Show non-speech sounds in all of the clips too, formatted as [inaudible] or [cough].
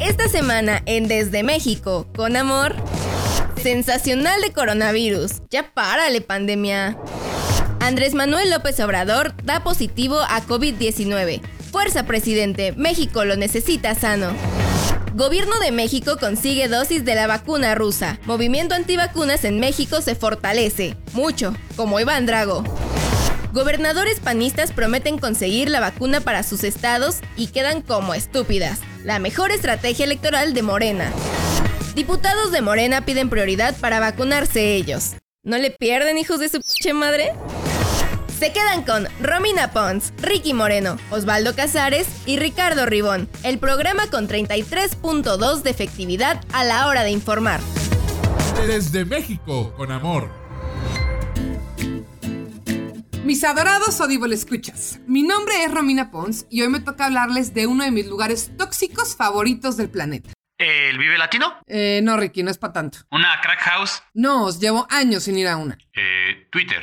Esta semana en Desde México, con amor. Sensacional de coronavirus. Ya párale, pandemia. Andrés Manuel López Obrador da positivo a COVID-19. Fuerza, presidente. México lo necesita sano. Gobierno de México consigue dosis de la vacuna rusa. Movimiento antivacunas en México se fortalece. Mucho, como Iván Drago. Gobernadores panistas prometen conseguir la vacuna para sus estados y quedan como estúpidas. La mejor estrategia electoral de Morena. Diputados de Morena piden prioridad para vacunarse ellos. ¿No le pierden, hijos de su pinche madre? Se quedan con Romina Pons, Ricky Moreno, Osvaldo Casares y Ricardo Ribón. El programa con 33.2 de efectividad a la hora de informar. Desde México con amor. Mis adorados Audible escuchas, mi nombre es Romina Pons y hoy me toca hablarles de uno de mis lugares tóxicos favoritos del planeta. ¿El Vive Latino? Eh, no, Ricky, no es para tanto. ¿Una crack house? No, os llevo años sin ir a una. Eh, Twitter.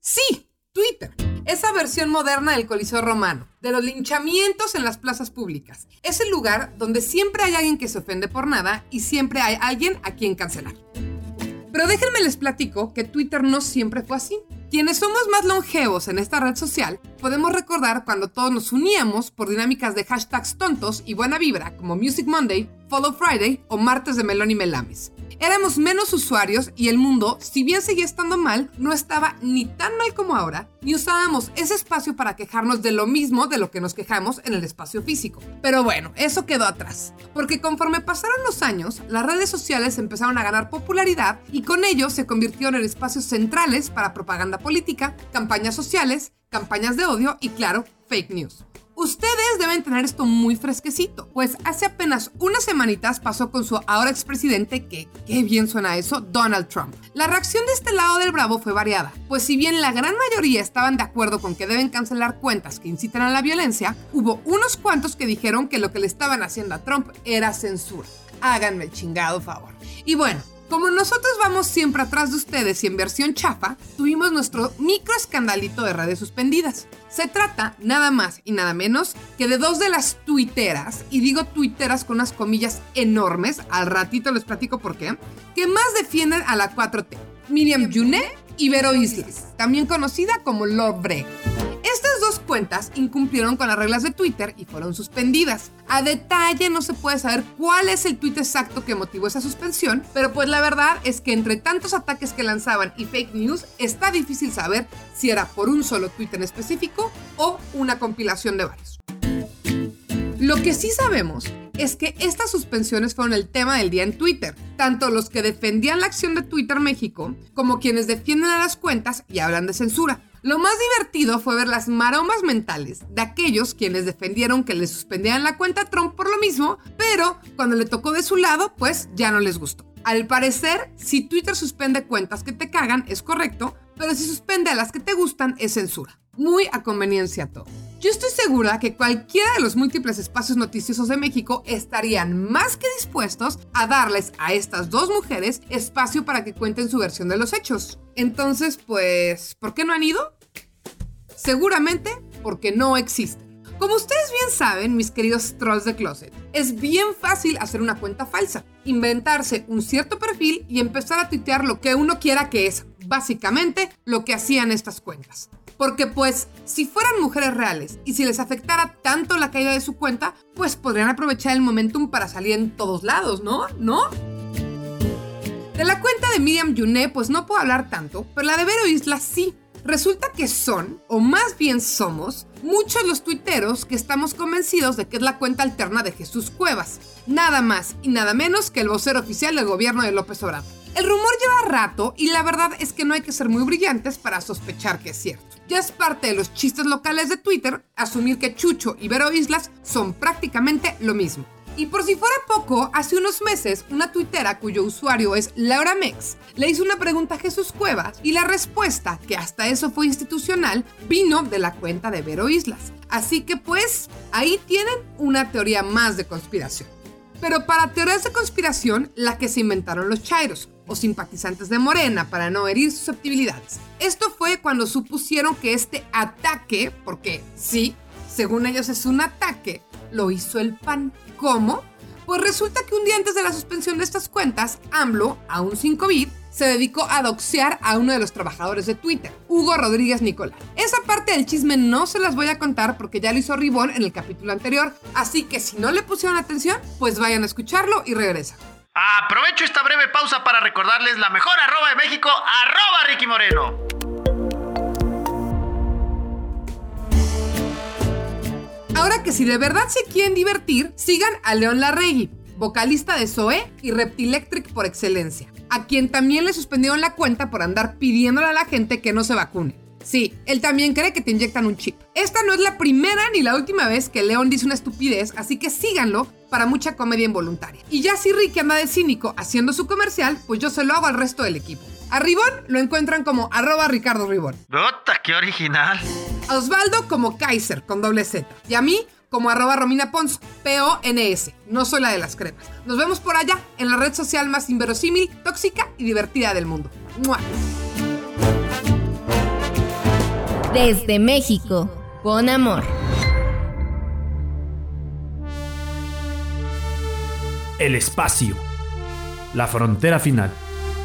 Sí, Twitter. Esa versión moderna del Coliseo Romano, de los linchamientos en las plazas públicas. Es el lugar donde siempre hay alguien que se ofende por nada y siempre hay alguien a quien cancelar. Pero déjenme les platico que Twitter no siempre fue así. Quienes somos más longevos en esta red social, podemos recordar cuando todos nos uníamos por dinámicas de hashtags tontos y buena vibra como Music Monday, Follow Friday o Martes de Melón y Melames. Éramos menos usuarios y el mundo, si bien seguía estando mal, no estaba ni tan mal como ahora, ni usábamos ese espacio para quejarnos de lo mismo de lo que nos quejamos en el espacio físico. Pero bueno, eso quedó atrás, porque conforme pasaron los años, las redes sociales empezaron a ganar popularidad y con ello se convirtieron en espacios centrales para propaganda política, campañas sociales, campañas de odio y claro, fake news. Ustedes deben tener esto muy fresquecito, pues hace apenas unas semanitas pasó con su ahora expresidente, que qué bien suena eso, Donald Trump. La reacción de este lado del bravo fue variada, pues si bien la gran mayoría estaban de acuerdo con que deben cancelar cuentas que incitan a la violencia, hubo unos cuantos que dijeron que lo que le estaban haciendo a Trump era censura. Háganme el chingado favor. Y bueno, como nosotros vamos siempre atrás de ustedes y en versión chafa, tuvimos nuestro micro escandalito de redes suspendidas. Se trata nada más y nada menos que de dos de las tuiteras, y digo tuiteras con unas comillas enormes, al ratito les platico por qué, que más defienden a la 4T. Miriam Junet y Vero Islas, también conocida como Lord Bre. Estas dos cuentas incumplieron con las reglas de Twitter y fueron suspendidas. A detalle no se puede saber cuál es el tweet exacto que motivó esa suspensión, pero pues la verdad es que entre tantos ataques que lanzaban y fake news, está difícil saber si era por un solo tweet en específico o una compilación de varios. Lo que sí sabemos es que estas suspensiones fueron el tema del día en Twitter, tanto los que defendían la acción de Twitter México como quienes defienden a las cuentas y hablan de censura. Lo más divertido fue ver las maromas mentales de aquellos quienes defendieron que le suspendieran la cuenta a Trump por lo mismo, pero cuando le tocó de su lado, pues ya no les gustó. Al parecer, si Twitter suspende cuentas que te cagan, es correcto, pero si suspende a las que te gustan, es censura. Muy a conveniencia todo. Yo estoy segura que cualquiera de los múltiples espacios noticiosos de México estarían más que dispuestos a darles a estas dos mujeres espacio para que cuenten su versión de los hechos. Entonces, pues, ¿por qué no han ido? Seguramente porque no existen. Como ustedes bien saben, mis queridos trolls de closet, es bien fácil hacer una cuenta falsa, inventarse un cierto perfil y empezar a tuitear lo que uno quiera que es básicamente lo que hacían estas cuentas. Porque pues, si fueran mujeres reales y si les afectara tanto la caída de su cuenta, pues podrían aprovechar el momentum para salir en todos lados, ¿no? ¿No? De la cuenta de Miriam Juné, pues no puedo hablar tanto, pero la de Vero Isla sí. Resulta que son, o más bien somos, muchos los tuiteros que estamos convencidos de que es la cuenta alterna de Jesús Cuevas. Nada más y nada menos que el vocero oficial del gobierno de López Obrador. El rumor lleva rato y la verdad es que no hay que ser muy brillantes para sospechar que es cierto. Ya es parte de los chistes locales de Twitter asumir que Chucho y Vero Islas son prácticamente lo mismo. Y por si fuera poco, hace unos meses, una tuitera cuyo usuario es Laura Mex le hizo una pregunta a Jesús Cuevas y la respuesta, que hasta eso fue institucional, vino de la cuenta de Vero Islas. Así que pues, ahí tienen una teoría más de conspiración. Pero para teorías de conspiración, la que se inventaron los chairos, o simpatizantes de Morena, para no herir susceptibilidades. Esto fue cuando supusieron que este ataque, porque sí, según ellos es un ataque, lo hizo el PAN. ¿Cómo? Pues resulta que un día antes de la suspensión de estas cuentas, AMLO, aún sin COVID, se dedicó a doxear a uno de los trabajadores de Twitter, Hugo Rodríguez Nicolás. Esa parte del chisme no se las voy a contar porque ya lo hizo Ribón en el capítulo anterior, así que si no le pusieron atención, pues vayan a escucharlo y regresan. Aprovecho esta breve pausa para recordarles la mejor arroba de México, arroba Ricky Moreno. Ahora que si de verdad se quieren divertir, sigan a León Larregui, vocalista de Zoe y Reptilectric por excelencia, a quien también le suspendieron la cuenta por andar pidiéndole a la gente que no se vacune. Sí, él también cree que te inyectan un chip. Esta no es la primera ni la última vez que León dice una estupidez, así que síganlo para mucha comedia involuntaria. Y ya si Ricky anda de cínico haciendo su comercial, pues yo se lo hago al resto del equipo. A Ribón lo encuentran como arroba Ricardo Ribón. ¡Ota, qué original! A Osvaldo como Kaiser con doble Z. Y a mí como arroba Romina Pons, P-O-N-S. No soy la de las cremas. Nos vemos por allá en la red social más inverosímil, tóxica y divertida del mundo. ¡Mua! Desde México, con amor. El espacio. La frontera final.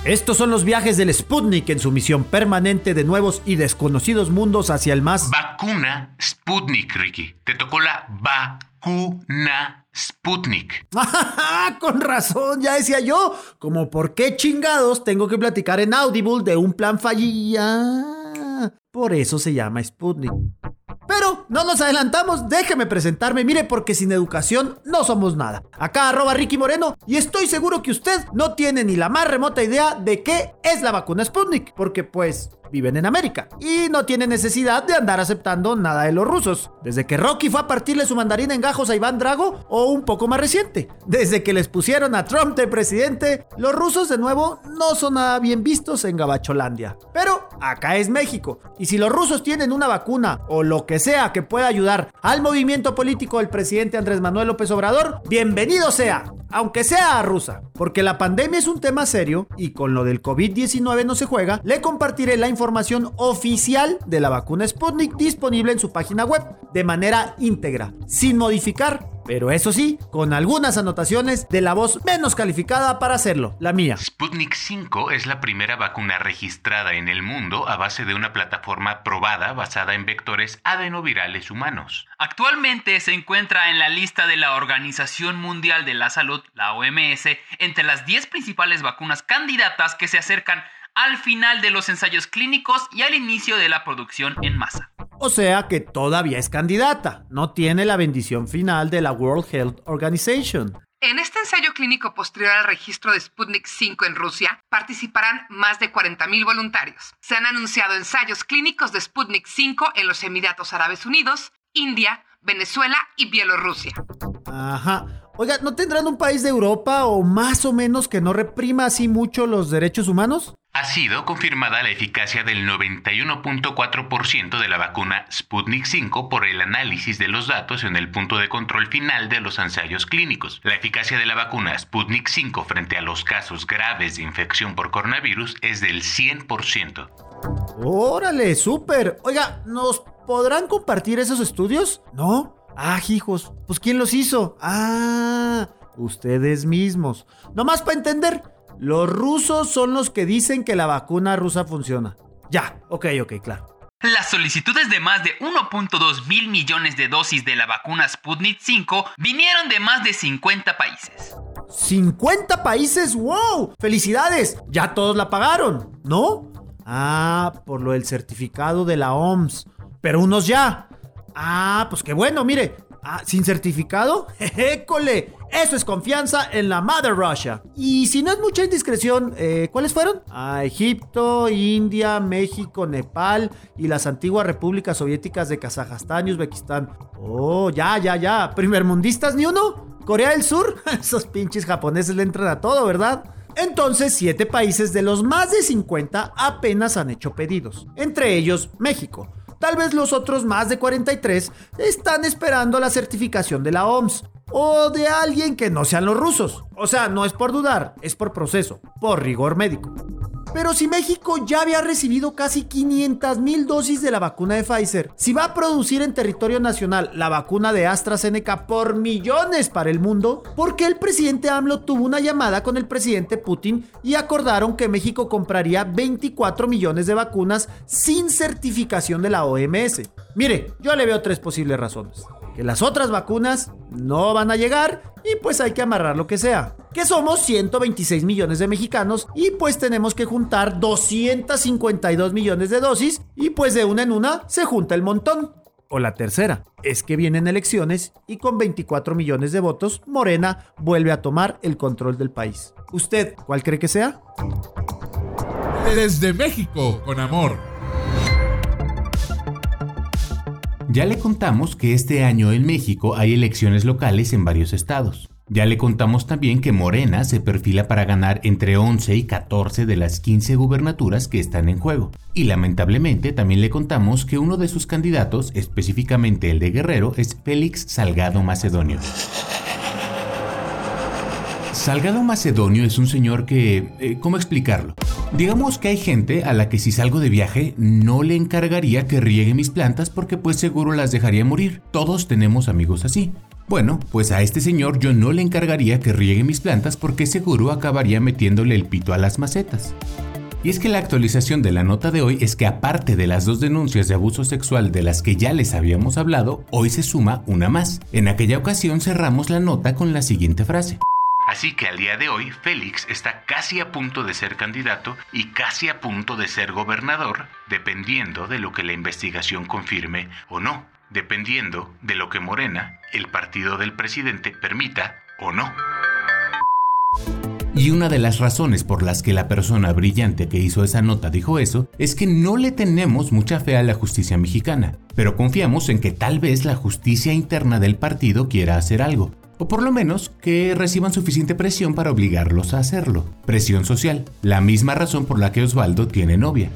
Estos son los viajes del Sputnik en su misión permanente de nuevos y desconocidos mundos hacia el más... Vacuna Sputnik, Ricky. Te tocó la vacuna Sputnik. [laughs] Con razón, ya decía yo. Como por qué chingados tengo que platicar en Audible de un plan fallida. Por eso se llama Sputnik. Pero no nos adelantamos, déjeme presentarme, mire, porque sin educación no somos nada. Acá arroba Ricky Moreno y estoy seguro que usted no tiene ni la más remota idea de qué es la vacuna Sputnik, porque pues viven en América y no tiene necesidad de andar aceptando nada de los rusos. Desde que Rocky fue a partirle su mandarín en gajos a Iván Drago o un poco más reciente. Desde que les pusieron a Trump de presidente, los rusos de nuevo no son nada bien vistos en Gabacholandia. Pero acá es México y si los rusos tienen una vacuna o lo que sea que pueda ayudar al movimiento político del presidente Andrés Manuel López Obrador, bienvenido sea, aunque sea rusa, porque la pandemia es un tema serio y con lo del COVID-19 no se juega, le compartiré la información oficial de la vacuna Sputnik disponible en su página web de manera íntegra, sin modificar pero eso sí, con algunas anotaciones de la voz menos calificada para hacerlo, la mía. Sputnik 5 es la primera vacuna registrada en el mundo a base de una plataforma probada basada en vectores adenovirales humanos. Actualmente se encuentra en la lista de la Organización Mundial de la Salud, la OMS, entre las 10 principales vacunas candidatas que se acercan al final de los ensayos clínicos y al inicio de la producción en masa. O sea que todavía es candidata, no tiene la bendición final de la World Health Organization. En este ensayo clínico posterior al registro de Sputnik 5 en Rusia, participarán más de 40.000 voluntarios. Se han anunciado ensayos clínicos de Sputnik 5 en los Emiratos Árabes Unidos, India, Venezuela y Bielorrusia. Ajá. Oiga, ¿no tendrán un país de Europa o más o menos que no reprima así mucho los derechos humanos? Ha sido confirmada la eficacia del 91.4% de la vacuna Sputnik 5 por el análisis de los datos en el punto de control final de los ensayos clínicos. La eficacia de la vacuna Sputnik 5 frente a los casos graves de infección por coronavirus es del 100%. Órale, súper. Oiga, ¿nos podrán compartir esos estudios? ¿No? Ah, hijos, pues ¿quién los hizo? Ah, ustedes mismos. Nomás para entender, los rusos son los que dicen que la vacuna rusa funciona. Ya, ok, ok, claro. Las solicitudes de más de 1.2 mil millones de dosis de la vacuna Sputnik 5 vinieron de más de 50 países. ¿50 países? ¡Wow! ¡Felicidades! Ya todos la pagaron, ¿no? Ah, por lo del certificado de la OMS. Pero unos ya. Ah, pues qué bueno, mire. Ah, ¿sin certificado? [laughs] ¡École! Eso es confianza en la Mother Russia. Y si no es mucha indiscreción, eh, ¿cuáles fueron? Ah, Egipto, India, México, Nepal y las antiguas repúblicas soviéticas de Kazajstán y Uzbekistán. Oh, ya, ya, ya. ¿Primermundistas ni uno? ¿Corea del Sur? [laughs] Esos pinches japoneses le entran a todo, ¿verdad? Entonces, siete países de los más de 50 apenas han hecho pedidos. Entre ellos, México. Tal vez los otros más de 43 están esperando la certificación de la OMS o de alguien que no sean los rusos. O sea, no es por dudar, es por proceso, por rigor médico. Pero si México ya había recibido casi 500 mil dosis de la vacuna de Pfizer, si va a producir en territorio nacional la vacuna de AstraZeneca por millones para el mundo, ¿por qué el presidente AMLO tuvo una llamada con el presidente Putin y acordaron que México compraría 24 millones de vacunas sin certificación de la OMS? Mire, yo le veo tres posibles razones que las otras vacunas no van a llegar y pues hay que amarrar lo que sea. Que somos 126 millones de mexicanos y pues tenemos que juntar 252 millones de dosis y pues de una en una se junta el montón. O la tercera, es que vienen elecciones y con 24 millones de votos, Morena vuelve a tomar el control del país. ¿Usted cuál cree que sea? Desde México, con amor. Ya le contamos que este año en México hay elecciones locales en varios estados. Ya le contamos también que Morena se perfila para ganar entre 11 y 14 de las 15 gubernaturas que están en juego. Y lamentablemente también le contamos que uno de sus candidatos, específicamente el de Guerrero, es Félix Salgado Macedonio. Salgado Macedonio es un señor que... Eh, ¿Cómo explicarlo? Digamos que hay gente a la que si salgo de viaje no le encargaría que riegue mis plantas porque pues seguro las dejaría morir. Todos tenemos amigos así. Bueno, pues a este señor yo no le encargaría que riegue mis plantas porque seguro acabaría metiéndole el pito a las macetas. Y es que la actualización de la nota de hoy es que aparte de las dos denuncias de abuso sexual de las que ya les habíamos hablado, hoy se suma una más. En aquella ocasión cerramos la nota con la siguiente frase. Así que al día de hoy, Félix está casi a punto de ser candidato y casi a punto de ser gobernador, dependiendo de lo que la investigación confirme o no, dependiendo de lo que Morena, el partido del presidente, permita o no. Y una de las razones por las que la persona brillante que hizo esa nota dijo eso es que no le tenemos mucha fe a la justicia mexicana, pero confiamos en que tal vez la justicia interna del partido quiera hacer algo o por lo menos que reciban suficiente presión para obligarlos a hacerlo. Presión social, la misma razón por la que Osvaldo tiene novia.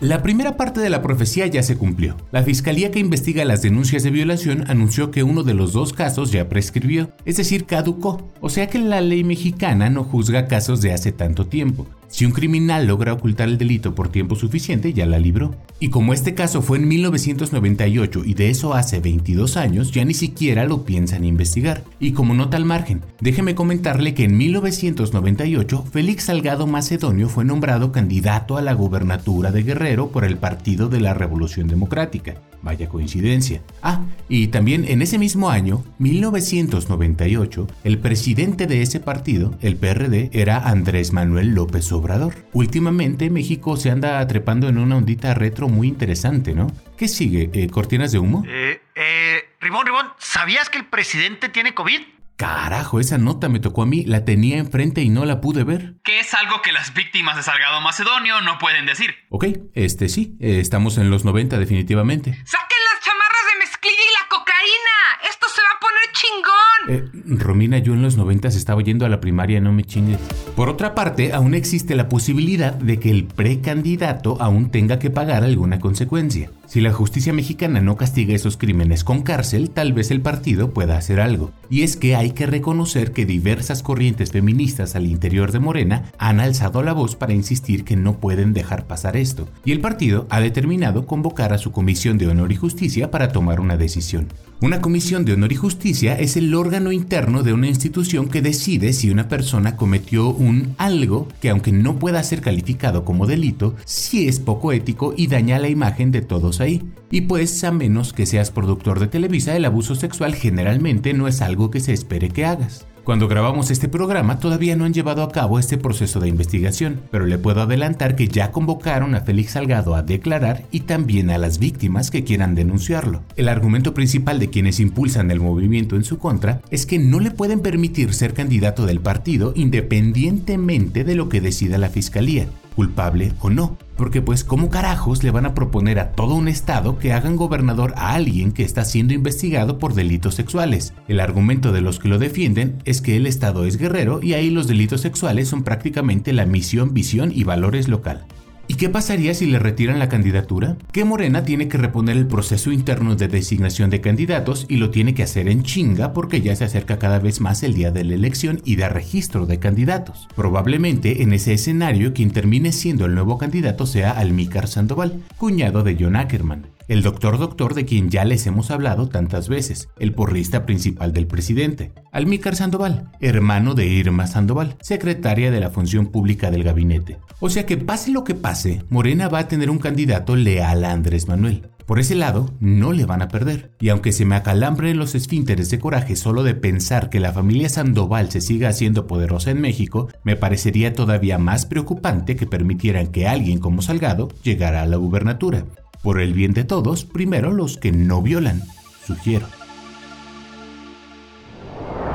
La primera parte de la profecía ya se cumplió. La fiscalía que investiga las denuncias de violación anunció que uno de los dos casos ya prescribió, es decir, caducó. O sea que la ley mexicana no juzga casos de hace tanto tiempo. Si un criminal logra ocultar el delito por tiempo suficiente, ya la libró. Y como este caso fue en 1998 y de eso hace 22 años, ya ni siquiera lo piensan investigar. Y como nota al margen, déjeme comentarle que en 1998 Félix Salgado Macedonio fue nombrado candidato a la gubernatura de Guerrero por el Partido de la Revolución Democrática. Vaya coincidencia. Ah, y también en ese mismo año, 1998, el presidente de ese partido, el PRD, era Andrés Manuel López Obrador. Últimamente México se anda atrepando en una ondita retro muy interesante, ¿no? ¿Qué sigue? Eh, ¿Cortinas de humo? Eh, eh, Ribón, Ribón, ¿sabías que el presidente tiene COVID? Carajo, esa nota me tocó a mí, la tenía enfrente y no la pude ver. Que es algo que las víctimas de Salgado Macedonio no pueden decir. Ok, este sí, eh, estamos en los 90 definitivamente. ¡Saquen las chamarras de mezclilla y la cocaína! ¡Esto se va a poner chingón! Eh, Romina, yo en los 90 estaba yendo a la primaria, no me chingues. Por otra parte, aún existe la posibilidad de que el precandidato aún tenga que pagar alguna consecuencia. Si la justicia mexicana no castiga esos crímenes con cárcel, tal vez el partido pueda hacer algo. Y es que hay que reconocer que diversas corrientes feministas al interior de Morena han alzado la voz para insistir que no pueden dejar pasar esto. Y el partido ha determinado convocar a su Comisión de Honor y Justicia para tomar una decisión. Una comisión de honor y justicia es el órgano interno de una institución que decide si una persona cometió un algo que aunque no pueda ser calificado como delito, sí es poco ético y daña la imagen de todos ahí. Y pues a menos que seas productor de Televisa, el abuso sexual generalmente no es algo que se espere que hagas. Cuando grabamos este programa todavía no han llevado a cabo este proceso de investigación, pero le puedo adelantar que ya convocaron a Félix Salgado a declarar y también a las víctimas que quieran denunciarlo. El argumento principal de quienes impulsan el movimiento en su contra es que no le pueden permitir ser candidato del partido independientemente de lo que decida la fiscalía culpable o no. Porque pues ¿cómo carajos le van a proponer a todo un estado que hagan gobernador a alguien que está siendo investigado por delitos sexuales? El argumento de los que lo defienden es que el estado es guerrero y ahí los delitos sexuales son prácticamente la misión, visión y valores local. ¿Y qué pasaría si le retiran la candidatura? Que Morena tiene que reponer el proceso interno de designación de candidatos y lo tiene que hacer en chinga porque ya se acerca cada vez más el día de la elección y de registro de candidatos. Probablemente en ese escenario quien termine siendo el nuevo candidato sea Almícar Sandoval, cuñado de John Ackerman el doctor doctor de quien ya les hemos hablado tantas veces, el porrista principal del presidente, Almícar Sandoval, hermano de Irma Sandoval, secretaria de la Función Pública del Gabinete. O sea que pase lo que pase, Morena va a tener un candidato leal a Andrés Manuel. Por ese lado, no le van a perder. Y aunque se me acalambren los esfínteres de coraje solo de pensar que la familia Sandoval se siga haciendo poderosa en México, me parecería todavía más preocupante que permitieran que alguien como Salgado llegara a la gubernatura. Por el bien de todos, primero los que no violan, sugiero.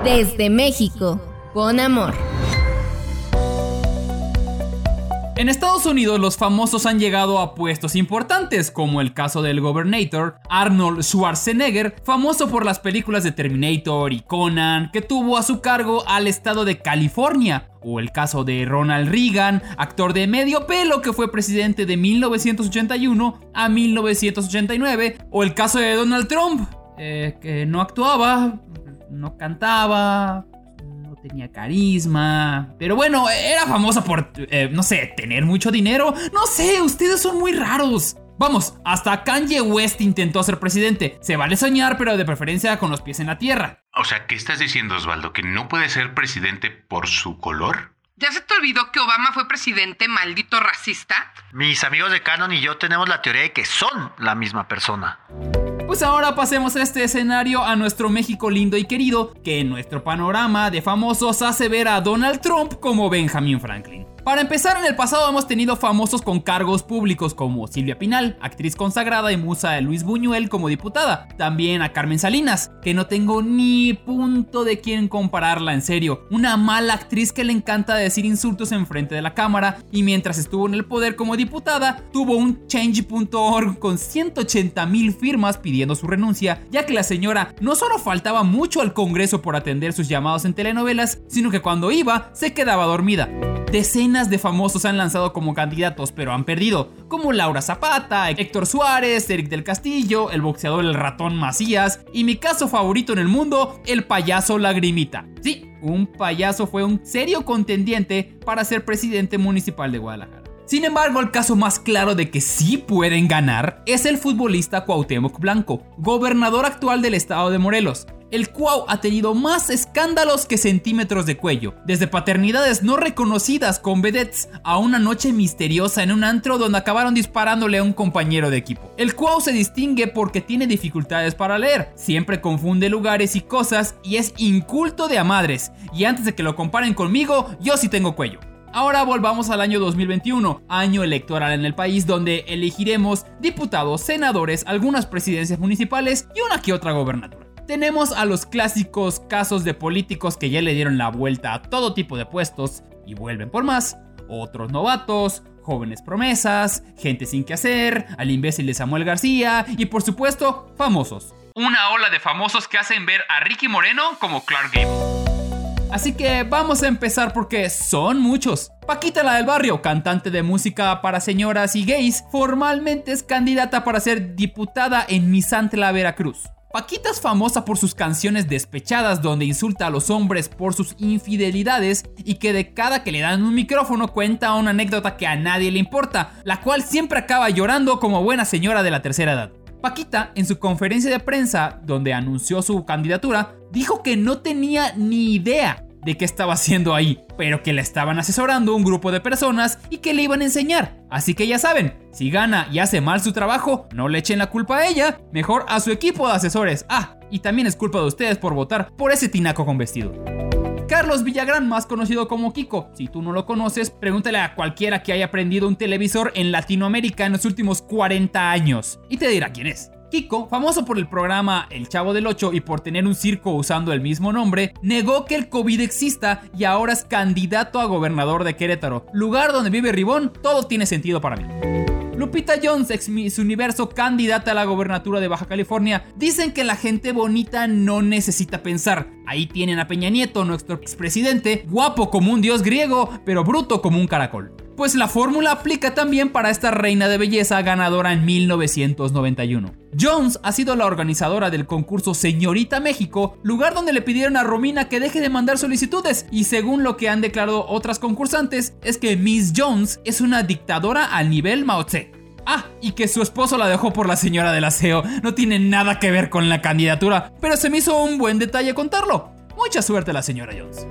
Desde México, con amor. En Estados Unidos los famosos han llegado a puestos importantes, como el caso del Gobernator Arnold Schwarzenegger, famoso por las películas de Terminator y Conan, que tuvo a su cargo al estado de California, o el caso de Ronald Reagan, actor de medio pelo que fue presidente de 1981 a 1989, o el caso de Donald Trump, eh, que no actuaba, no cantaba, tenía carisma. Pero bueno, era famosa por, eh, no sé, tener mucho dinero. No sé, ustedes son muy raros. Vamos, hasta Kanye West intentó ser presidente. Se vale soñar, pero de preferencia con los pies en la tierra. O sea, ¿qué estás diciendo, Osvaldo? ¿Que no puede ser presidente por su color? ¿Ya se te olvidó que Obama fue presidente maldito racista? Mis amigos de Canon y yo tenemos la teoría de que son la misma persona. Pues ahora pasemos a este escenario a nuestro México lindo y querido, que en nuestro panorama de famosos hace ver a Donald Trump como Benjamin Franklin. Para empezar, en el pasado hemos tenido famosos con cargos públicos como Silvia Pinal, actriz consagrada y musa de Luis Buñuel como diputada. También a Carmen Salinas, que no tengo ni punto de quién compararla en serio. Una mala actriz que le encanta decir insultos en frente de la cámara y mientras estuvo en el poder como diputada, tuvo un change.org con 180 mil firmas pidiendo su renuncia, ya que la señora no solo faltaba mucho al Congreso por atender sus llamados en telenovelas, sino que cuando iba se quedaba dormida. Decenas de famosos han lanzado como candidatos, pero han perdido, como Laura Zapata, Héctor Suárez, Eric del Castillo, el boxeador El Ratón Macías y mi caso favorito en el mundo, el payaso Lagrimita. Sí, un payaso fue un serio contendiente para ser presidente municipal de Guadalajara. Sin embargo, el caso más claro de que sí pueden ganar es el futbolista Cuauhtémoc Blanco, gobernador actual del estado de Morelos, el Cuau ha tenido más escándalos que centímetros de cuello, desde paternidades no reconocidas con vedettes a una noche misteriosa en un antro donde acabaron disparándole a un compañero de equipo. El Cuau se distingue porque tiene dificultades para leer, siempre confunde lugares y cosas y es inculto de a madres, y antes de que lo comparen conmigo, yo sí tengo cuello. Ahora volvamos al año 2021, año electoral en el país donde elegiremos diputados, senadores, algunas presidencias municipales y una que otra gobernatura. Tenemos a los clásicos casos de políticos que ya le dieron la vuelta a todo tipo de puestos y vuelven por más, otros novatos, jóvenes promesas, gente sin que hacer, al imbécil de Samuel García y por supuesto famosos. Una ola de famosos que hacen ver a Ricky Moreno como Clark Gable. Así que vamos a empezar porque son muchos. Paquita la del barrio, cantante de música para señoras y gays, formalmente es candidata para ser diputada en Misantla, Veracruz. Paquita es famosa por sus canciones despechadas donde insulta a los hombres por sus infidelidades y que de cada que le dan un micrófono cuenta una anécdota que a nadie le importa, la cual siempre acaba llorando como buena señora de la tercera edad. Paquita, en su conferencia de prensa donde anunció su candidatura, dijo que no tenía ni idea de qué estaba haciendo ahí, pero que le estaban asesorando un grupo de personas y que le iban a enseñar. Así que ya saben, si gana y hace mal su trabajo, no le echen la culpa a ella, mejor a su equipo de asesores. Ah, y también es culpa de ustedes por votar por ese tinaco con vestido. Carlos Villagrán, más conocido como Kiko. Si tú no lo conoces, pregúntale a cualquiera que haya aprendido un televisor en Latinoamérica en los últimos 40 años y te dirá quién es. Kiko, famoso por el programa El Chavo del Ocho y por tener un circo usando el mismo nombre, negó que el COVID exista y ahora es candidato a gobernador de Querétaro, lugar donde vive Ribón, todo tiene sentido para mí. Lupita Jones, ex Miss Universo, candidata a la gobernatura de Baja California, dicen que la gente bonita no necesita pensar. Ahí tienen a Peña Nieto, nuestro expresidente, guapo como un dios griego, pero bruto como un caracol. Pues la fórmula aplica también para esta reina de belleza ganadora en 1991. Jones ha sido la organizadora del concurso Señorita México, lugar donde le pidieron a Romina que deje de mandar solicitudes, y según lo que han declarado otras concursantes, es que Miss Jones es una dictadora al nivel Mao Tse. Ah, y que su esposo la dejó por la señora del aseo. No tiene nada que ver con la candidatura, pero se me hizo un buen detalle contarlo. Mucha suerte la señora Jones.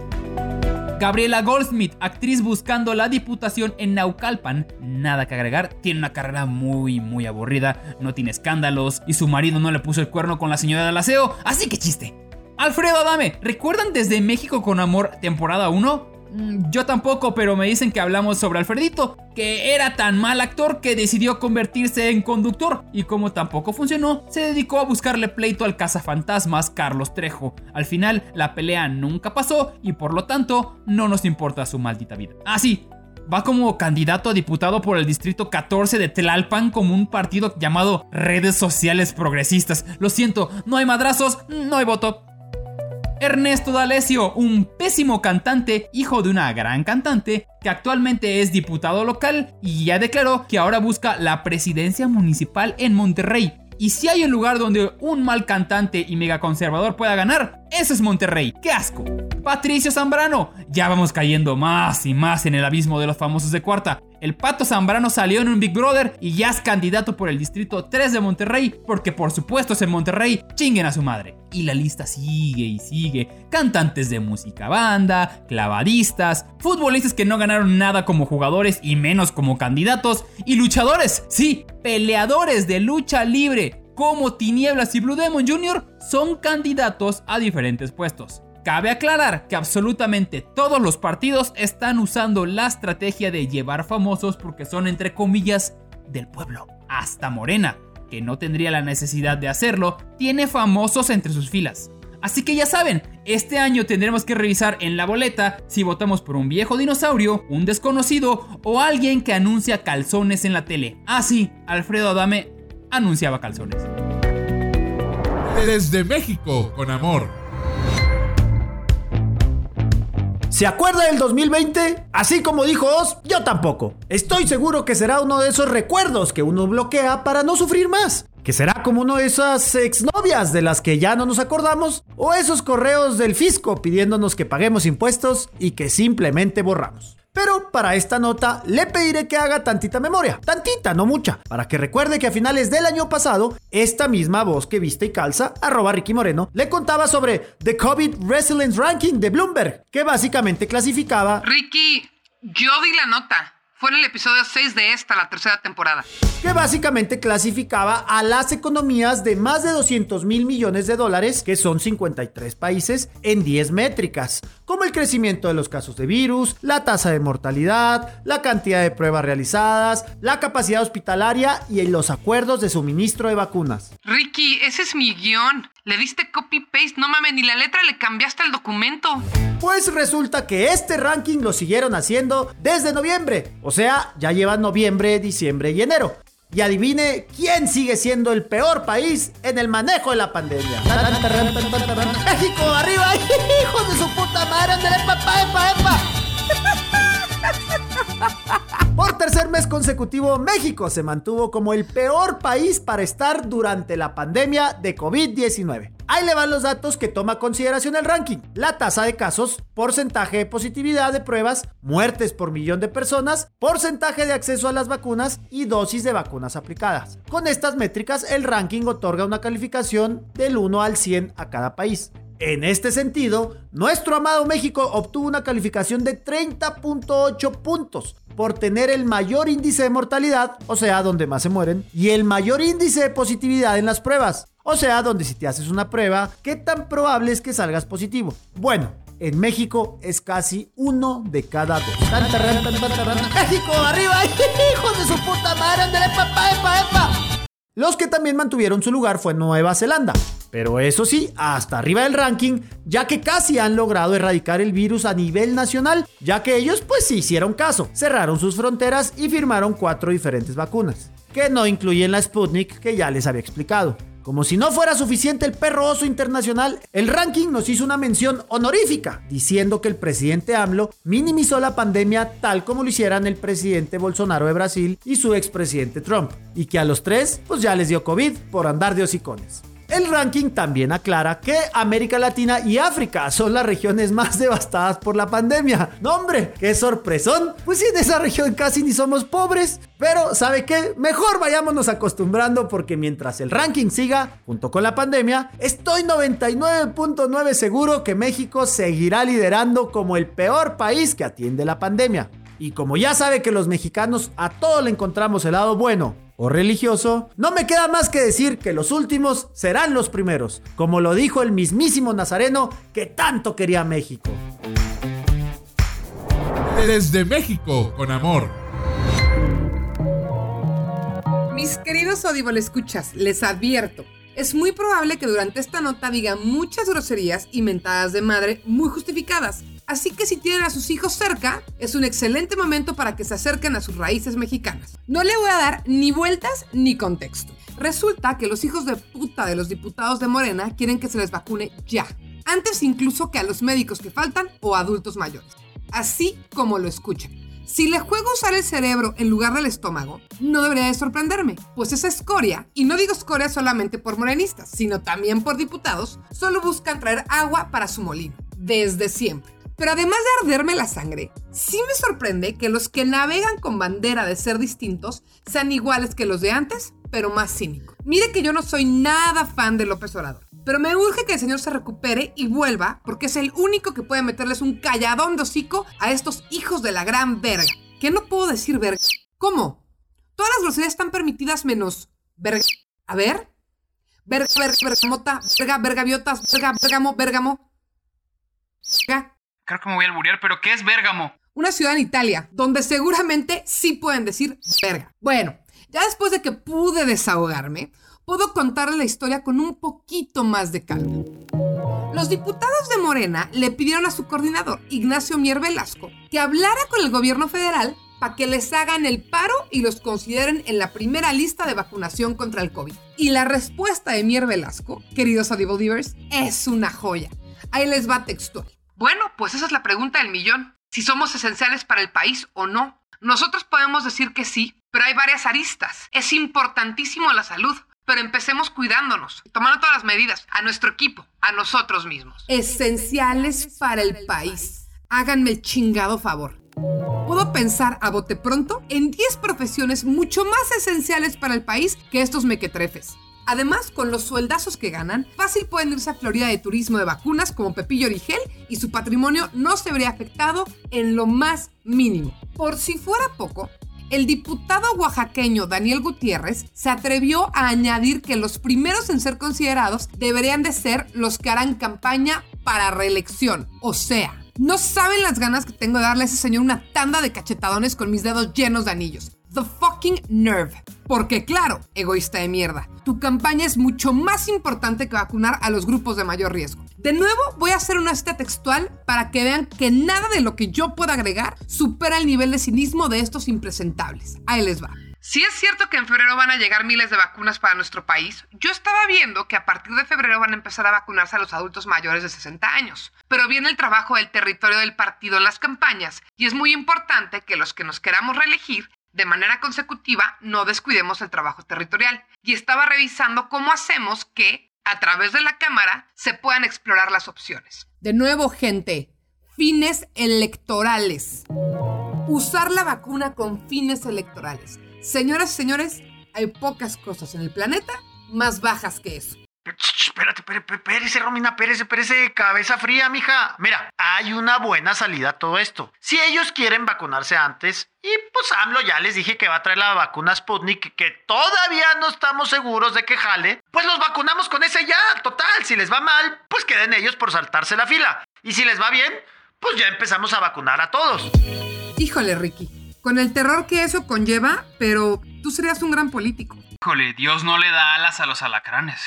Gabriela Goldsmith, actriz buscando la diputación en Naucalpan. Nada que agregar, tiene una carrera muy, muy aburrida, no tiene escándalos y su marido no le puso el cuerno con la señora del aseo, así que chiste. Alfredo Adame, ¿recuerdan desde México con Amor temporada 1? Mm, yo tampoco, pero me dicen que hablamos sobre Alfredito, que era tan mal actor que decidió convertirse en conductor y como tampoco funcionó, se dedicó a buscarle pleito al cazafantasmas Carlos Trejo. Al final, la pelea nunca pasó y por lo tanto no nos importa su maldita vida. Ah, sí, va como candidato a diputado por el distrito 14 de Tlalpan como un partido llamado Redes Sociales Progresistas. Lo siento, no hay madrazos, no hay voto. Ernesto D'Alessio, un pésimo cantante, hijo de una gran cantante, que actualmente es diputado local y ya declaró que ahora busca la presidencia municipal en Monterrey. Y si hay un lugar donde un mal cantante y mega conservador pueda ganar, ese es Monterrey. ¡Qué asco! Patricio Zambrano. Ya vamos cayendo más y más en el abismo de los famosos de cuarta. El Pato Zambrano salió en un Big Brother y ya es candidato por el distrito 3 de Monterrey, porque por supuesto es en Monterrey, chinguen a su madre. Y la lista sigue y sigue. Cantantes de música banda, clavadistas, futbolistas que no ganaron nada como jugadores y menos como candidatos, y luchadores, sí, peleadores de lucha libre, como Tinieblas y Blue Demon Jr. son candidatos a diferentes puestos. Cabe aclarar que absolutamente todos los partidos están usando la estrategia de llevar famosos porque son entre comillas del pueblo. Hasta Morena, que no tendría la necesidad de hacerlo, tiene famosos entre sus filas. Así que ya saben, este año tendremos que revisar en la boleta si votamos por un viejo dinosaurio, un desconocido o alguien que anuncia calzones en la tele. Ah sí, Alfredo Adame anunciaba calzones. Desde México, con amor. ¿Se acuerda del 2020? Así como dijo Oz, yo tampoco. Estoy seguro que será uno de esos recuerdos que uno bloquea para no sufrir más. Que será como uno de esas exnovias de las que ya no nos acordamos. O esos correos del fisco pidiéndonos que paguemos impuestos y que simplemente borramos. Pero para esta nota le pediré que haga tantita memoria, tantita, no mucha, para que recuerde que a finales del año pasado, esta misma voz que viste y calza, arroba Ricky Moreno, le contaba sobre The COVID Resilience Ranking de Bloomberg, que básicamente clasificaba... Ricky, yo di la nota. Fue en el episodio 6 de esta, la tercera temporada. Que básicamente clasificaba a las economías de más de 200 mil millones de dólares, que son 53 países, en 10 métricas, como el crecimiento de los casos de virus, la tasa de mortalidad, la cantidad de pruebas realizadas, la capacidad hospitalaria y los acuerdos de suministro de vacunas. Ricky, ese es mi guion. Le diste copy-paste, no mames, ni la letra le cambiaste al documento. Pues resulta que este ranking lo siguieron haciendo desde noviembre. O sea, ya llevan noviembre, diciembre y enero. Y adivine quién sigue siendo el peor país en el manejo de la pandemia. México, arriba, [laughs] hijo de su puta madre, papá, epa, epa. Por tercer mes consecutivo, México se mantuvo como el peor país para estar durante la pandemia de COVID-19. Ahí le van los datos que toma consideración el ranking. La tasa de casos, porcentaje de positividad de pruebas, muertes por millón de personas, porcentaje de acceso a las vacunas y dosis de vacunas aplicadas. Con estas métricas, el ranking otorga una calificación del 1 al 100 a cada país. En este sentido, nuestro amado México obtuvo una calificación de 30.8 puntos por tener el mayor índice de mortalidad, o sea, donde más se mueren, y el mayor índice de positividad en las pruebas, o sea, donde si te haces una prueba, ¿qué tan probable es que salgas positivo? Bueno, en México es casi uno de cada dos. ¡México, arriba! [laughs] ¡Hijos de su puta madre! ¡Ándale, papá, epa, epa! Los que también mantuvieron su lugar fue Nueva Zelanda. Pero eso sí, hasta arriba del ranking, ya que casi han logrado erradicar el virus a nivel nacional, ya que ellos pues sí hicieron caso, cerraron sus fronteras y firmaron cuatro diferentes vacunas, que no incluyen la Sputnik que ya les había explicado. Como si no fuera suficiente el perro oso internacional, el ranking nos hizo una mención honorífica, diciendo que el presidente AMLO minimizó la pandemia tal como lo hicieran el presidente Bolsonaro de Brasil y su expresidente Trump, y que a los tres pues ya les dio COVID por andar de hocicones. El ranking también aclara que América Latina y África son las regiones más devastadas por la pandemia. No hombre, qué sorpresón. Pues sí, en esa región casi ni somos pobres. Pero, ¿sabe qué? Mejor vayámonos acostumbrando porque mientras el ranking siga, junto con la pandemia, estoy 99.9 seguro que México seguirá liderando como el peor país que atiende la pandemia. Y como ya sabe que los mexicanos a todo le encontramos el lado bueno o religioso, no me queda más que decir que los últimos serán los primeros, como lo dijo el mismísimo Nazareno que tanto quería México. Desde México, con amor. Mis queridos Audible escuchas, les advierto. Es muy probable que durante esta nota diga muchas groserías y mentadas de madre muy justificadas. Así que si tienen a sus hijos cerca, es un excelente momento para que se acerquen a sus raíces mexicanas. No le voy a dar ni vueltas ni contexto. Resulta que los hijos de puta de los diputados de Morena quieren que se les vacune ya. Antes incluso que a los médicos que faltan o adultos mayores. Así como lo escuchan. Si le juego usar el cerebro en lugar del estómago, no debería de sorprenderme, pues esa escoria, y no digo escoria solamente por morenistas, sino también por diputados, solo buscan traer agua para su molino, desde siempre. Pero además de arderme la sangre, sí me sorprende que los que navegan con bandera de ser distintos sean iguales que los de antes, pero más cínicos. Mire que yo no soy nada fan de López Obrador, pero me urge que el señor se recupere y vuelva porque es el único que puede meterles un calladón de hocico a estos hijos de la gran verga. ¿Qué no puedo decir verga? ¿Cómo? Todas las groserías están permitidas menos verga. A ver. Verga, verga, bergamota, verga, vergaviotas, verga, bergamo, bergamo. Verga. Creo que me voy a alburear, pero ¿qué es Bérgamo? Una ciudad en Italia, donde seguramente sí pueden decir verga. Bueno, ya después de que pude desahogarme, puedo contarle la historia con un poquito más de calma. Los diputados de Morena le pidieron a su coordinador, Ignacio Mier Velasco, que hablara con el gobierno federal para que les hagan el paro y los consideren en la primera lista de vacunación contra el COVID. Y la respuesta de Mier Velasco, queridos Audible es una joya. Ahí les va textual. Bueno, pues esa es la pregunta del millón. Si somos esenciales para el país o no. Nosotros podemos decir que sí, pero hay varias aristas. Es importantísimo la salud, pero empecemos cuidándonos, tomando todas las medidas, a nuestro equipo, a nosotros mismos. Esenciales para el país. Háganme el chingado favor. Puedo pensar a bote pronto en 10 profesiones mucho más esenciales para el país que estos mequetrefes. Además, con los sueldazos que ganan, fácil pueden irse a Florida de turismo de vacunas como Pepillo Origel y su patrimonio no se vería afectado en lo más mínimo. Por si fuera poco, el diputado oaxaqueño Daniel Gutiérrez se atrevió a añadir que los primeros en ser considerados deberían de ser los que harán campaña para reelección. O sea, no saben las ganas que tengo de darle a ese señor una tanda de cachetadones con mis dedos llenos de anillos. The fucking nerve. Porque claro, egoísta de mierda, tu campaña es mucho más importante que vacunar a los grupos de mayor riesgo. De nuevo, voy a hacer una cita textual para que vean que nada de lo que yo pueda agregar supera el nivel de cinismo de estos impresentables. Ahí les va. Si es cierto que en febrero van a llegar miles de vacunas para nuestro país, yo estaba viendo que a partir de febrero van a empezar a vacunarse a los adultos mayores de 60 años. Pero viene el trabajo del territorio del partido en las campañas y es muy importante que los que nos queramos reelegir de manera consecutiva no descuidemos el trabajo territorial. Y estaba revisando cómo hacemos que, a través de la Cámara, se puedan explorar las opciones. De nuevo, gente, fines electorales. Usar la vacuna con fines electorales. Señoras y señores, hay pocas cosas en el planeta más bajas que eso. Espérate, espérate, Romina, Pérez, espérese, cabeza fría, mija. Mira, hay una buena salida a todo esto. Si ellos quieren vacunarse antes, y pues AMLO ya les dije que va a traer la vacuna Sputnik, que todavía no estamos seguros de que jale, pues los vacunamos con ese ya. Total, si les va mal, pues queden ellos por saltarse la fila. Y si les va bien, pues ya empezamos a vacunar a todos. Híjole, Ricky, con el terror que eso conlleva, pero tú serías un gran político. Híjole, Dios no le da alas a los alacranes.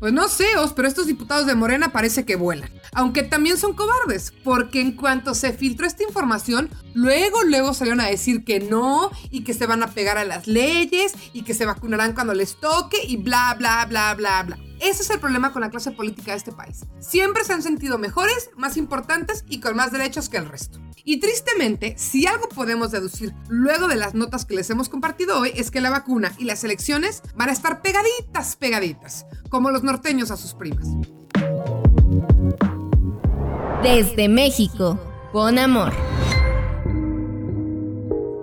Pues no sé, Os, pero estos diputados de Morena parece que vuelan. Aunque también son cobardes, porque en cuanto se filtró esta información, luego, luego salieron a decir que no, y que se van a pegar a las leyes, y que se vacunarán cuando les toque, y bla, bla, bla, bla, bla. Ese es el problema con la clase política de este país. Siempre se han sentido mejores, más importantes y con más derechos que el resto. Y tristemente, si algo podemos deducir luego de las notas que les hemos compartido hoy, es que la vacuna y las elecciones van a estar pegaditas, pegaditas, como los norteños a sus primas. Desde México, con amor.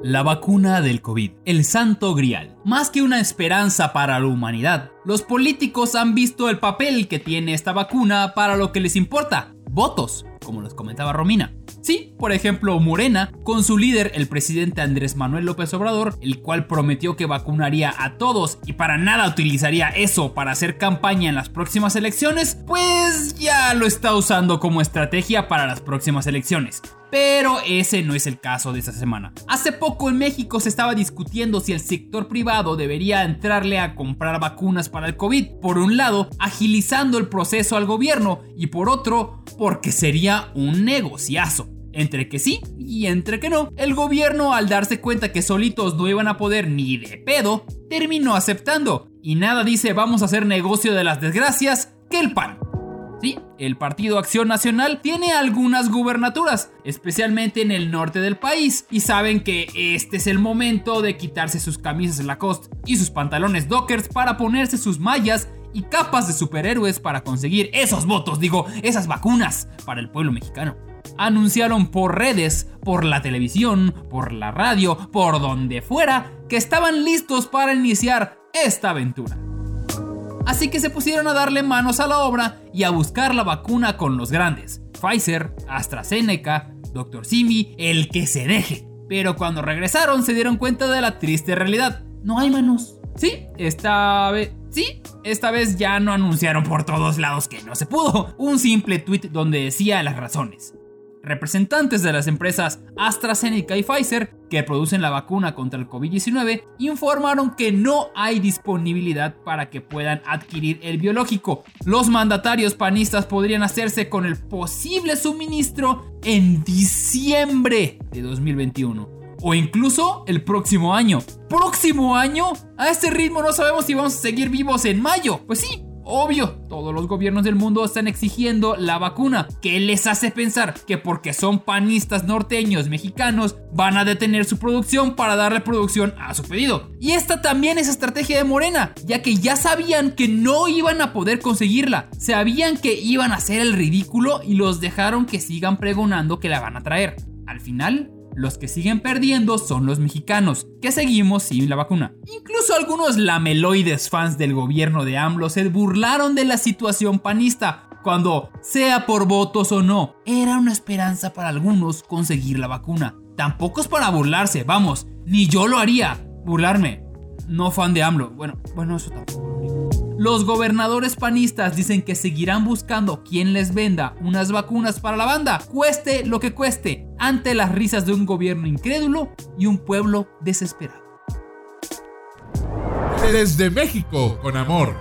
La vacuna del COVID, el santo grial. Más que una esperanza para la humanidad, los políticos han visto el papel que tiene esta vacuna para lo que les importa, votos, como les comentaba Romina. Sí, por ejemplo, Morena, con su líder, el presidente Andrés Manuel López Obrador, el cual prometió que vacunaría a todos y para nada utilizaría eso para hacer campaña en las próximas elecciones, pues ya lo está usando como estrategia para las próximas elecciones. Pero ese no es el caso de esta semana. Hace poco en México se estaba discutiendo si el sector privado debería entrarle a comprar vacunas para el COVID. Por un lado, agilizando el proceso al gobierno y por otro, porque sería un negociazo. Entre que sí y entre que no, el gobierno al darse cuenta que solitos no iban a poder ni de pedo, terminó aceptando. Y nada dice vamos a hacer negocio de las desgracias que el pan. El Partido Acción Nacional tiene algunas gubernaturas, especialmente en el norte del país, y saben que este es el momento de quitarse sus camisas Lacoste y sus pantalones Dockers para ponerse sus mallas y capas de superhéroes para conseguir esos votos, digo, esas vacunas para el pueblo mexicano. Anunciaron por redes, por la televisión, por la radio, por donde fuera, que estaban listos para iniciar esta aventura. Así que se pusieron a darle manos a la obra y a buscar la vacuna con los grandes. Pfizer, AstraZeneca, Dr. Simi, el que se deje. Pero cuando regresaron se dieron cuenta de la triste realidad. No hay manos. Sí, esta vez... Sí, esta vez ya no anunciaron por todos lados que no se pudo. Un simple tweet donde decía las razones. Representantes de las empresas AstraZeneca y Pfizer, que producen la vacuna contra el COVID-19, informaron que no hay disponibilidad para que puedan adquirir el biológico. Los mandatarios panistas podrían hacerse con el posible suministro en diciembre de 2021 o incluso el próximo año. ¿Próximo año? A este ritmo no sabemos si vamos a seguir vivos en mayo. Pues sí, Obvio, todos los gobiernos del mundo están exigiendo la vacuna. ¿Qué les hace pensar que porque son panistas norteños mexicanos van a detener su producción para darle producción a su pedido? Y esta también es estrategia de Morena, ya que ya sabían que no iban a poder conseguirla. Sabían que iban a hacer el ridículo y los dejaron que sigan pregonando que la van a traer. Al final, los que siguen perdiendo son los mexicanos, que seguimos sin la vacuna. Incluso algunos lameloides fans del gobierno de AMLO se burlaron de la situación panista, cuando, sea por votos o no, era una esperanza para algunos conseguir la vacuna. Tampoco es para burlarse, vamos, ni yo lo haría, burlarme. No fan de AMLO, bueno, bueno, eso tampoco. Los gobernadores panistas dicen que seguirán buscando quien les venda unas vacunas para la banda, cueste lo que cueste, ante las risas de un gobierno incrédulo y un pueblo desesperado. Desde México, con amor.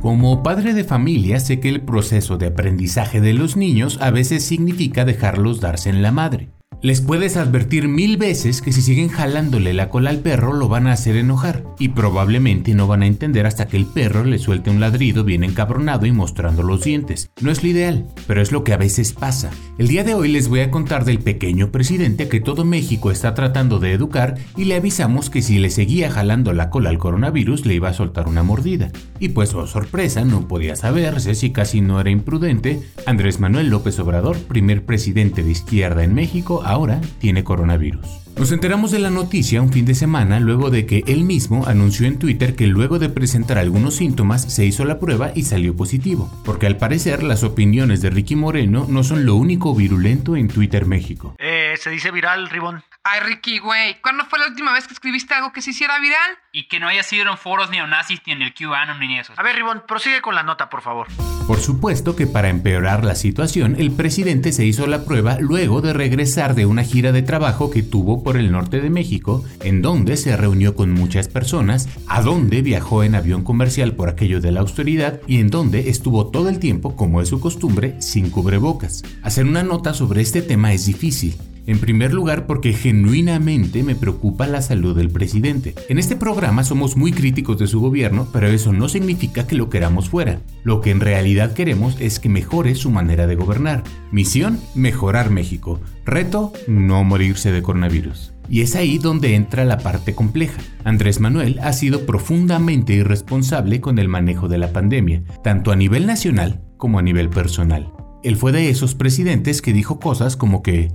Como padre de familia sé que el proceso de aprendizaje de los niños a veces significa dejarlos darse en la madre. Les puedes advertir mil veces que si siguen jalándole la cola al perro lo van a hacer enojar y probablemente no van a entender hasta que el perro le suelte un ladrido bien encabronado y mostrando los dientes. No es lo ideal, pero es lo que a veces pasa. El día de hoy les voy a contar del pequeño presidente que todo México está tratando de educar y le avisamos que si le seguía jalando la cola al coronavirus le iba a soltar una mordida. Y pues oh sorpresa, no podía saberse si casi no era imprudente, Andrés Manuel López Obrador, primer presidente de izquierda en México, ahora tiene coronavirus. Nos enteramos de la noticia un fin de semana luego de que él mismo anunció en Twitter que luego de presentar algunos síntomas se hizo la prueba y salió positivo, porque al parecer las opiniones de Ricky Moreno no son lo único virulento en Twitter México. Eh, se dice viral, Ribón. Ay, Ricky, güey, ¿cuándo fue la última vez que escribiste algo que se hiciera viral? Y que no haya sido en foros neonazis ni en el QAnon ni eso. A ver, Ribón, prosigue con la nota, por favor. Por supuesto que para empeorar la situación, el presidente se hizo la prueba luego de regresar de una gira de trabajo que tuvo por el norte de México, en donde se reunió con muchas personas, a donde viajó en avión comercial por aquello de la austeridad y en donde estuvo todo el tiempo, como es su costumbre, sin cubrebocas. Hacer una nota sobre este tema es difícil, en primer lugar porque genuinamente me preocupa la salud del presidente. En este programa somos muy críticos de su gobierno, pero eso no significa que lo queramos fuera. Lo que en realidad queremos es que mejore su manera de gobernar. Misión, mejorar México. Reto, no morirse de coronavirus. Y es ahí donde entra la parte compleja. Andrés Manuel ha sido profundamente irresponsable con el manejo de la pandemia, tanto a nivel nacional como a nivel personal. Él fue de esos presidentes que dijo cosas como que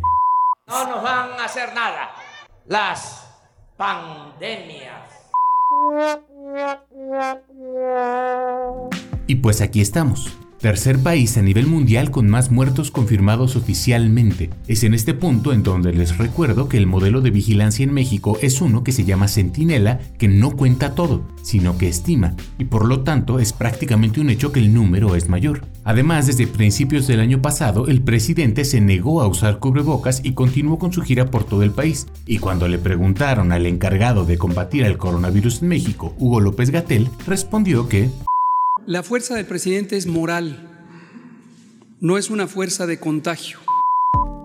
no nos van a hacer nada las pandemias. Y pues aquí estamos. Tercer país a nivel mundial con más muertos confirmados oficialmente. Es en este punto en donde les recuerdo que el modelo de vigilancia en México es uno que se llama Centinela, que no cuenta todo, sino que estima, y por lo tanto es prácticamente un hecho que el número es mayor. Además, desde principios del año pasado, el presidente se negó a usar cubrebocas y continuó con su gira por todo el país. Y cuando le preguntaron al encargado de combatir el coronavirus en México, Hugo López Gatel, respondió que la fuerza del presidente es moral, no es una fuerza de contagio.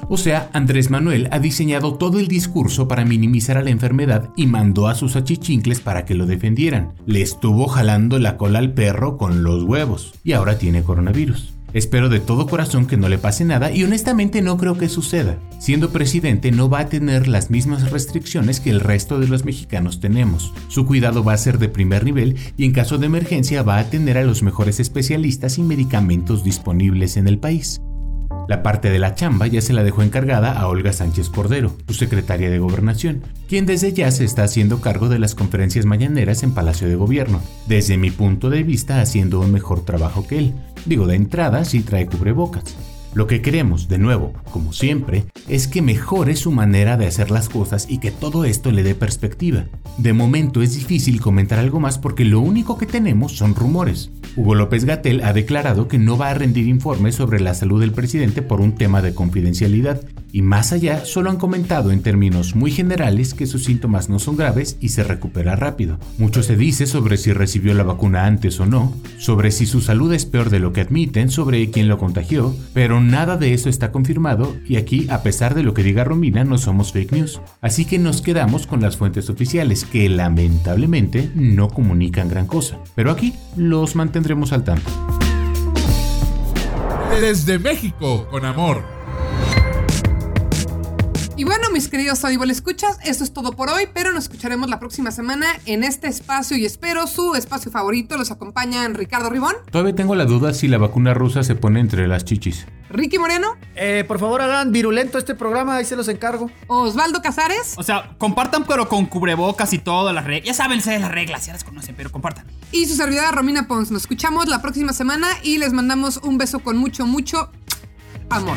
O sea, Andrés Manuel ha diseñado todo el discurso para minimizar a la enfermedad y mandó a sus achichincles para que lo defendieran. Le estuvo jalando la cola al perro con los huevos y ahora tiene coronavirus. Espero de todo corazón que no le pase nada y honestamente no creo que suceda. Siendo presidente no va a tener las mismas restricciones que el resto de los mexicanos tenemos. Su cuidado va a ser de primer nivel y en caso de emergencia va a tener a los mejores especialistas y medicamentos disponibles en el país. La parte de la chamba ya se la dejó encargada a Olga Sánchez Cordero, su secretaria de Gobernación, quien desde ya se está haciendo cargo de las conferencias mañaneras en Palacio de Gobierno, desde mi punto de vista haciendo un mejor trabajo que él. Digo, de entrada sí trae cubrebocas. Lo que queremos, de nuevo, como siempre, es que mejore su manera de hacer las cosas y que todo esto le dé perspectiva. De momento es difícil comentar algo más porque lo único que tenemos son rumores. Hugo López Gatel ha declarado que no va a rendir informes sobre la salud del presidente por un tema de confidencialidad y más allá solo han comentado en términos muy generales que sus síntomas no son graves y se recupera rápido. Mucho se dice sobre si recibió la vacuna antes o no, sobre si su salud es peor de lo que admiten, sobre quién lo contagió, pero nada de eso está confirmado y aquí, a pesar de lo que diga Romina, no somos fake news. Así que nos quedamos con las fuentes oficiales que lamentablemente no comunican gran cosa. Pero aquí los mantendremos al tanto. Desde México, con amor. Y bueno, mis queridos Audible escuchas, esto es todo por hoy, pero nos escucharemos la próxima semana en este espacio y espero su espacio favorito. Los acompañan Ricardo Ribón. Todavía tengo la duda si la vacuna rusa se pone entre las chichis. Ricky Moreno. Eh, por favor, hagan virulento este programa, ahí se los encargo. Osvaldo Casares. O sea, compartan, pero con cubrebocas y todas las reglas. Ya saben las reglas, ya las conocen, pero compartan. Y su servidora Romina Pons. Nos escuchamos la próxima semana y les mandamos un beso con mucho, mucho amor.